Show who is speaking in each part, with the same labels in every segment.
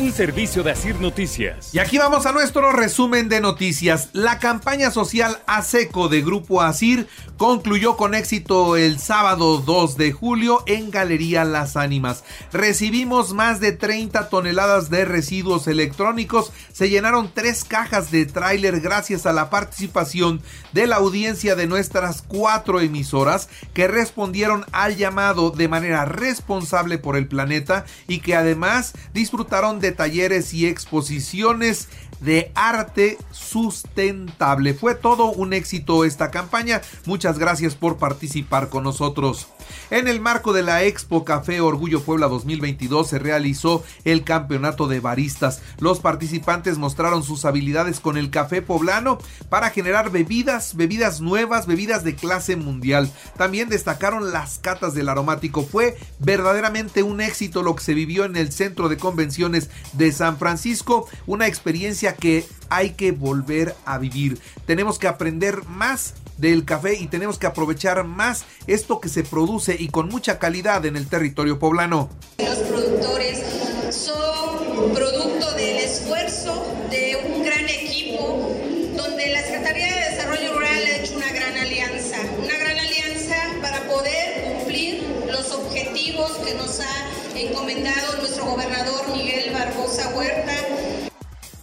Speaker 1: un servicio de Asir Noticias.
Speaker 2: Y aquí vamos a nuestro resumen de noticias. La campaña social ASECO de Grupo Asir concluyó con éxito el sábado 2 de julio en Galería Las Ánimas. Recibimos más de 30 toneladas de residuos electrónicos. Se llenaron tres cajas de tráiler gracias a la participación de la audiencia de nuestras cuatro emisoras que respondieron al llamado de manera responsable por el planeta y que además disfrutaron de talleres y exposiciones de arte sustentable. Fue todo un éxito esta campaña. Muchas gracias por participar con nosotros. En el marco de la Expo Café Orgullo Puebla 2022 se realizó el campeonato de baristas. Los participantes mostraron sus habilidades con el café poblano para generar bebidas, bebidas nuevas, bebidas de clase mundial. También destacaron las catas del aromático. Fue verdaderamente un éxito lo que se vivió en el Centro de Convenciones de San Francisco, una experiencia que hay que volver a vivir. Tenemos que aprender más del café y tenemos que aprovechar más esto que se produce y con mucha calidad en el territorio poblano.
Speaker 3: Los productores son producto del esfuerzo de un gran equipo donde la Secretaría de Desarrollo Rural ha hecho una gran alianza, una gran alianza para poder cumplir los objetivos que nos ha encomendado nuestro gobernador Miguel Barbosa Huerta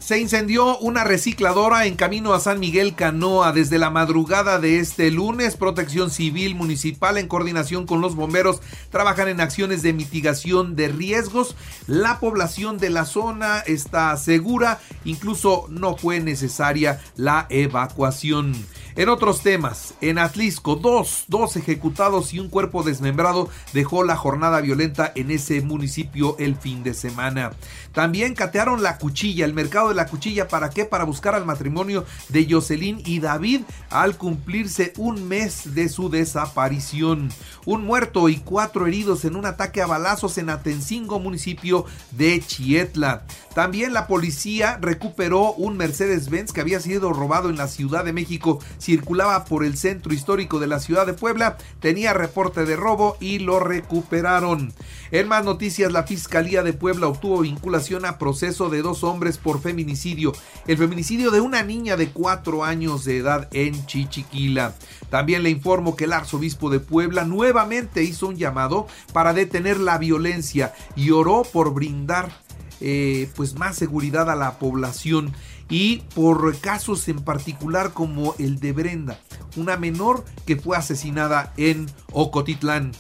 Speaker 2: se incendió una recicladora en camino a San Miguel Canoa desde la madrugada de este lunes. Protección Civil Municipal en coordinación con los bomberos trabajan en acciones de mitigación de riesgos. La población de la zona está segura, incluso no fue necesaria la evacuación. En otros temas, en Atlisco, dos, dos ejecutados y un cuerpo desmembrado dejó la jornada violenta en ese municipio el fin de semana. También catearon la cuchilla, el mercado de la cuchilla, ¿para qué? Para buscar al matrimonio de Jocelyn y David al cumplirse un mes de su desaparición. Un muerto y cuatro heridos en un ataque a balazos en Atencingo, municipio de Chietla. También la policía recuperó un Mercedes-Benz que había sido robado en la Ciudad de México circulaba por el centro histórico de la ciudad de Puebla, tenía reporte de robo y lo recuperaron. En más noticias, la Fiscalía de Puebla obtuvo vinculación a proceso de dos hombres por feminicidio, el feminicidio de una niña de cuatro años de edad en Chichiquila. También le informo que el arzobispo de Puebla nuevamente hizo un llamado para detener la violencia y oró por brindar eh, pues más seguridad a la población y por casos en particular como el de Brenda, una menor que fue asesinada en Ocotitlán.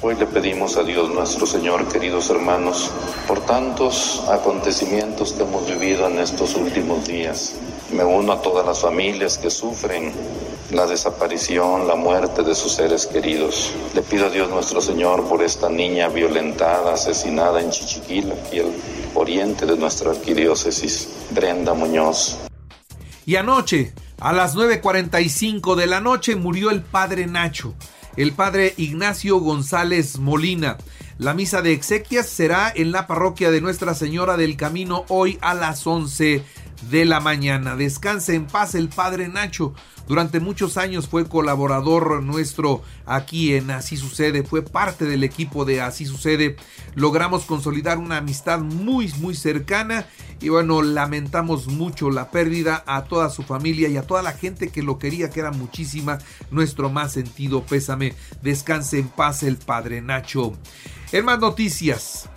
Speaker 4: Hoy le pedimos a Dios nuestro Señor, queridos hermanos, por tantos acontecimientos que hemos vivido en estos últimos días. Me uno a todas las familias que sufren la desaparición, la muerte de sus seres queridos. Le pido a Dios nuestro Señor por esta niña violentada, asesinada en Chichiquila y el oriente de nuestra arquidiócesis, Brenda Muñoz.
Speaker 2: Y anoche, a las 9.45 de la noche, murió el padre Nacho, el padre Ignacio González Molina. La misa de exequias será en la parroquia de Nuestra Señora del Camino hoy a las 11 de la mañana. Descanse en paz el padre Nacho. Durante muchos años fue colaborador nuestro aquí en Así Sucede, fue parte del equipo de Así Sucede. Logramos consolidar una amistad muy, muy cercana y bueno, lamentamos mucho la pérdida a toda su familia y a toda la gente que lo quería, que era muchísima. Nuestro más sentido pésame. Descanse en paz el padre Nacho. En más noticias,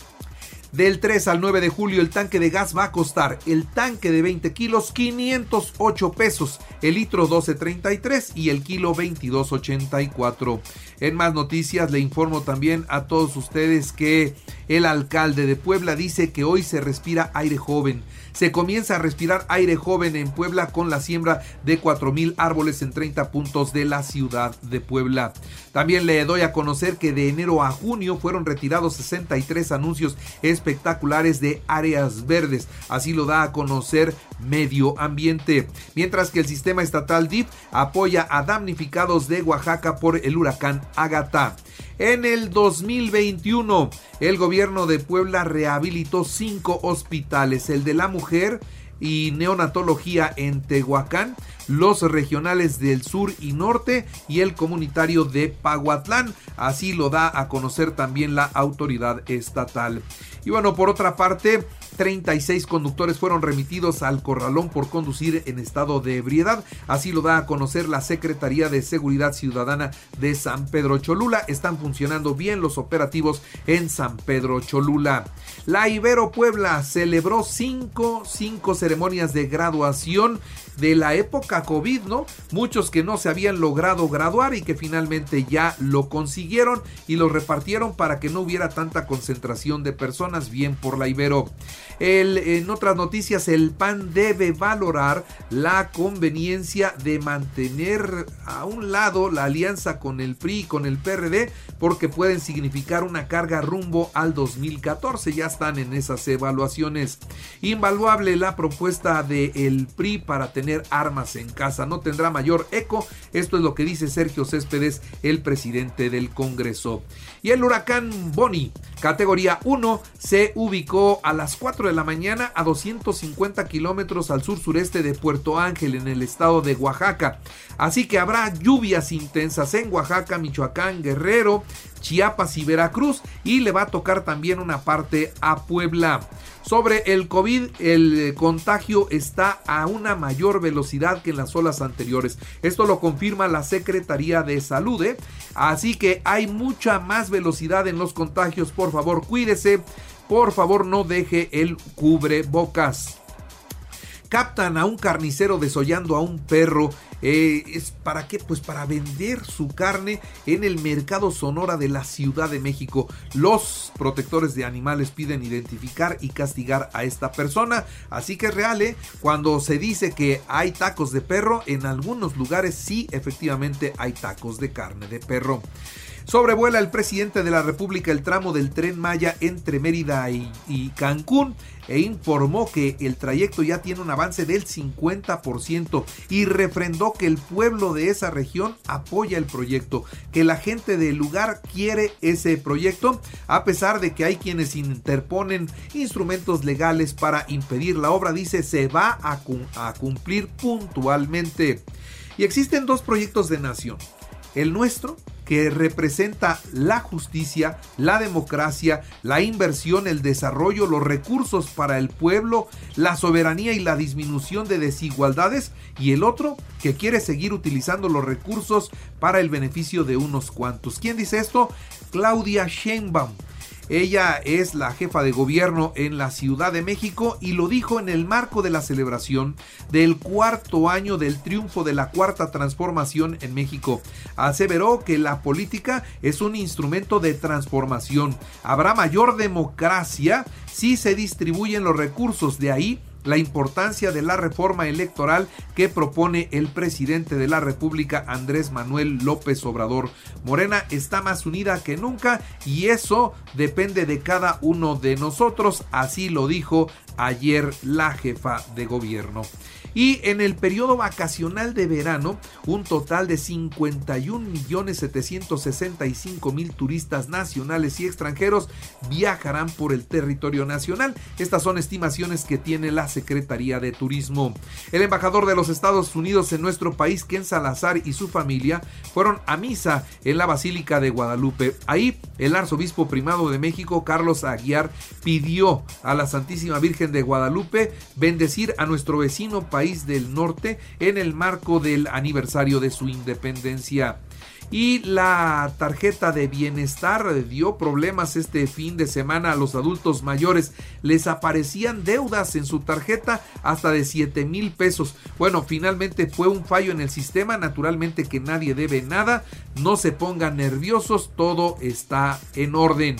Speaker 2: del 3 al 9 de julio el tanque de gas va a costar el tanque de 20 kilos 508 pesos, el litro 12.33 y el kilo 22.84. En más noticias le informo también a todos ustedes que el alcalde de Puebla dice que hoy se respira aire joven se comienza a respirar aire joven en Puebla con la siembra de 4.000 árboles en 30 puntos de la ciudad de Puebla. También le doy a conocer que de enero a junio fueron retirados 63 anuncios espectaculares de áreas verdes. Así lo da a conocer Medio Ambiente. Mientras que el sistema estatal DIF apoya a damnificados de Oaxaca por el huracán Agatha. En el 2021, el gobierno de Puebla rehabilitó cinco hospitales, el de la mujer, y neonatología en Tehuacán, los regionales del sur y norte y el comunitario de Paguatlán. Así lo da a conocer también la autoridad estatal. Y bueno, por otra parte, 36 conductores fueron remitidos al corralón por conducir en estado de ebriedad. Así lo da a conocer la Secretaría de Seguridad Ciudadana de San Pedro Cholula. Están funcionando bien los operativos en San Pedro Cholula. La Ibero Puebla celebró cinco, cinco ceremonias de graduación de la época COVID, ¿no? Muchos que no se habían logrado graduar y que finalmente ya lo consiguieron y lo repartieron para que no hubiera tanta concentración de personas, bien por la Ibero. En otras noticias, el PAN debe valorar la conveniencia de mantener a un lado la alianza con el PRI y con el PRD porque pueden significar una carga rumbo al 2014. Ya están en esas evaluaciones. Invaluable la propuesta del el PRI para tener armas en casa. No tendrá mayor eco. Esto es lo que dice Sergio Céspedes, el presidente del Congreso. Y el huracán Bonnie, categoría 1, se ubicó a las 4 de la mañana a 250 kilómetros al sur sureste de Puerto Ángel en el estado de Oaxaca. Así que habrá lluvias intensas en Oaxaca, Michoacán, Guerrero, Chiapas y Veracruz y le va a tocar también una parte a Puebla. Sobre el COVID, el contagio está a una mayor velocidad que en las olas anteriores. Esto lo confirma la Secretaría de Salud. ¿eh? Así que hay mucha más velocidad en los contagios. Por favor, cuídese. Por favor, no deje el cubrebocas. Captan a un carnicero desollando a un perro eh, ¿Es para qué? Pues para vender su carne en el mercado Sonora de la Ciudad de México. Los protectores de animales piden identificar y castigar a esta persona. Así que es. Cuando se dice que hay tacos de perro, en algunos lugares sí, efectivamente hay tacos de carne de perro. Sobrevuela el presidente de la República el tramo del tren Maya entre Mérida y, Cancún e informó que el trayecto ya tiene un avance del 50% y refrendó que el pueblo de esa región apoya el proyecto, que la gente del lugar quiere ese proyecto, a pesar de que hay quienes interponen instrumentos legales para impedir la obra, dice se va a, a cumplir puntualmente. Y existen dos proyectos de nación, el nuestro que representa la justicia, la democracia, la inversión, el desarrollo, los recursos para el pueblo, la soberanía y la disminución de desigualdades, y el otro que quiere seguir utilizando los recursos para el beneficio de unos cuantos. ¿Quién dice esto? Claudia Sheinbaum ella es la jefa de gobierno en la Ciudad de México y lo dijo en el marco de la celebración del cuarto año del triunfo de la cuarta transformación en México. Aseveró que la política es un instrumento de transformación. Habrá mayor democracia si se distribuyen los recursos. De ahí la importancia de la reforma electoral que propone el presidente de la República Andrés Manuel López Obrador. Morena está más unida que nunca y eso depende de cada uno de nosotros, así lo dijo ayer la jefa de gobierno. Y en el periodo vacacional de verano, un total de 51.765.000 turistas nacionales y extranjeros viajarán por el territorio nacional. Estas son estimaciones que tiene la Secretaría de Turismo. El embajador de los Estados Unidos en nuestro país, Ken Salazar y su familia fueron a misa en la Basílica de Guadalupe. Ahí el arzobispo primado de México, Carlos Aguiar, pidió a la Santísima Virgen de Guadalupe bendecir a nuestro vecino país del norte en el marco del aniversario de su independencia. Y la tarjeta de bienestar dio problemas este fin de semana a los adultos mayores. Les aparecían deudas en su tarjeta hasta de 7 mil pesos. Bueno, finalmente fue un fallo en el sistema. Naturalmente que nadie debe nada. No se pongan nerviosos. Todo está en orden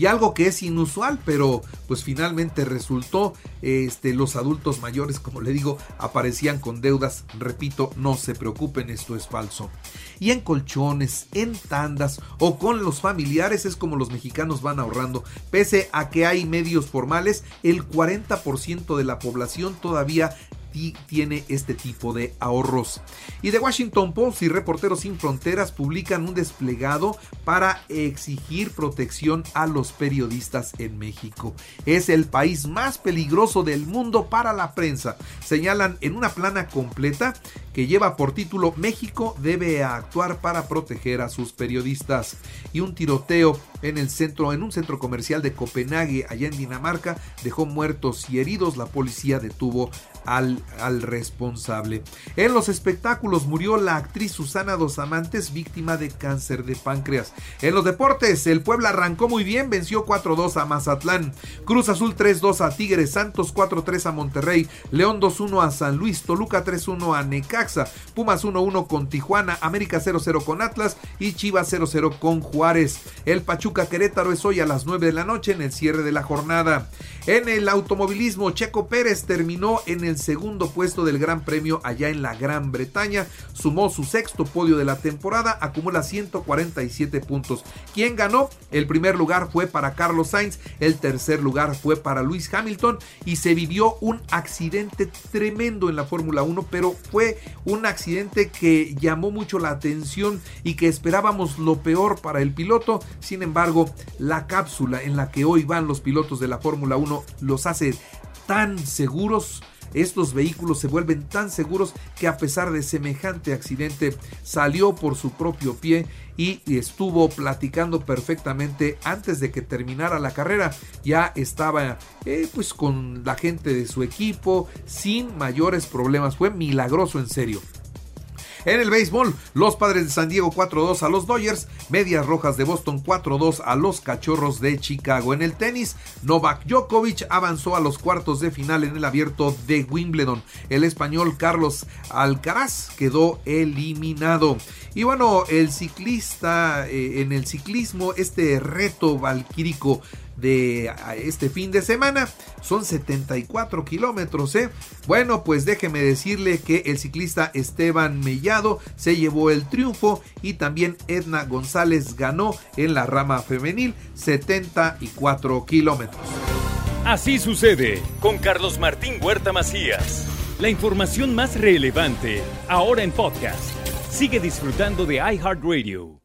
Speaker 2: y algo que es inusual, pero pues finalmente resultó, este, los adultos mayores, como le digo, aparecían con deudas, repito, no se preocupen, esto es falso. Y en colchones, en tandas o con los familiares es como los mexicanos van ahorrando, pese a que hay medios formales, el 40% de la población todavía tiene este tipo de ahorros. Y de Washington Post y Reporteros Sin Fronteras publican un desplegado para exigir protección a los periodistas en México. Es el país más peligroso del mundo para la prensa. Señalan en una plana completa que lleva por título México debe actuar para proteger a sus periodistas. Y un tiroteo en el centro en un centro comercial de Copenhague allá en Dinamarca dejó muertos y heridos. La policía detuvo al, al, responsable. En los espectáculos murió la actriz Susana Dos Amantes, víctima de cáncer de páncreas. En los deportes, el Puebla arrancó muy bien, venció 4-2 a Mazatlán, Cruz Azul 3-2 a Tigres, Santos 4-3 a Monterrey, León 2-1 a San Luis, Toluca 3-1 a Necaxa, Pumas 1-1 con Tijuana, América 0-0 con Atlas y Chivas 0-0 con Juárez. El Pachuca Querétaro es hoy a las 9 de la noche en el cierre de la jornada. En el automovilismo, Checo Pérez terminó en el segundo puesto del Gran Premio allá en la Gran Bretaña, sumó su sexto podio de la temporada, acumula 147 puntos. ¿Quién ganó? El primer lugar fue para Carlos Sainz, el tercer lugar fue para Luis Hamilton y se vivió un accidente tremendo en la Fórmula 1, pero fue un accidente que llamó mucho la atención y que esperábamos lo peor para el piloto. Sin embargo, la cápsula en la que hoy van los pilotos de la Fórmula 1 los hace tan seguros estos vehículos se vuelven tan seguros que a pesar de semejante accidente salió por su propio pie y estuvo platicando perfectamente antes de que terminara la carrera. Ya estaba eh, pues con la gente de su equipo sin mayores problemas. Fue milagroso en serio. En el béisbol, los padres de San Diego 4-2 a los Dodgers, Medias Rojas de Boston 4-2 a los Cachorros de Chicago. En el tenis, Novak Djokovic avanzó a los cuartos de final en el abierto de Wimbledon. El español Carlos Alcaraz quedó eliminado. Y bueno, el ciclista eh, en el ciclismo, este reto valquírico de este fin de semana. Son 74 kilómetros, ¿eh? Bueno, pues déjeme decirle que el ciclista Esteban Mellado se llevó el triunfo y también Edna González ganó en la rama femenil 74 kilómetros.
Speaker 1: Así sucede con Carlos Martín Huerta Macías. La información más relevante ahora en podcast. Sigue disfrutando de iHeartRadio.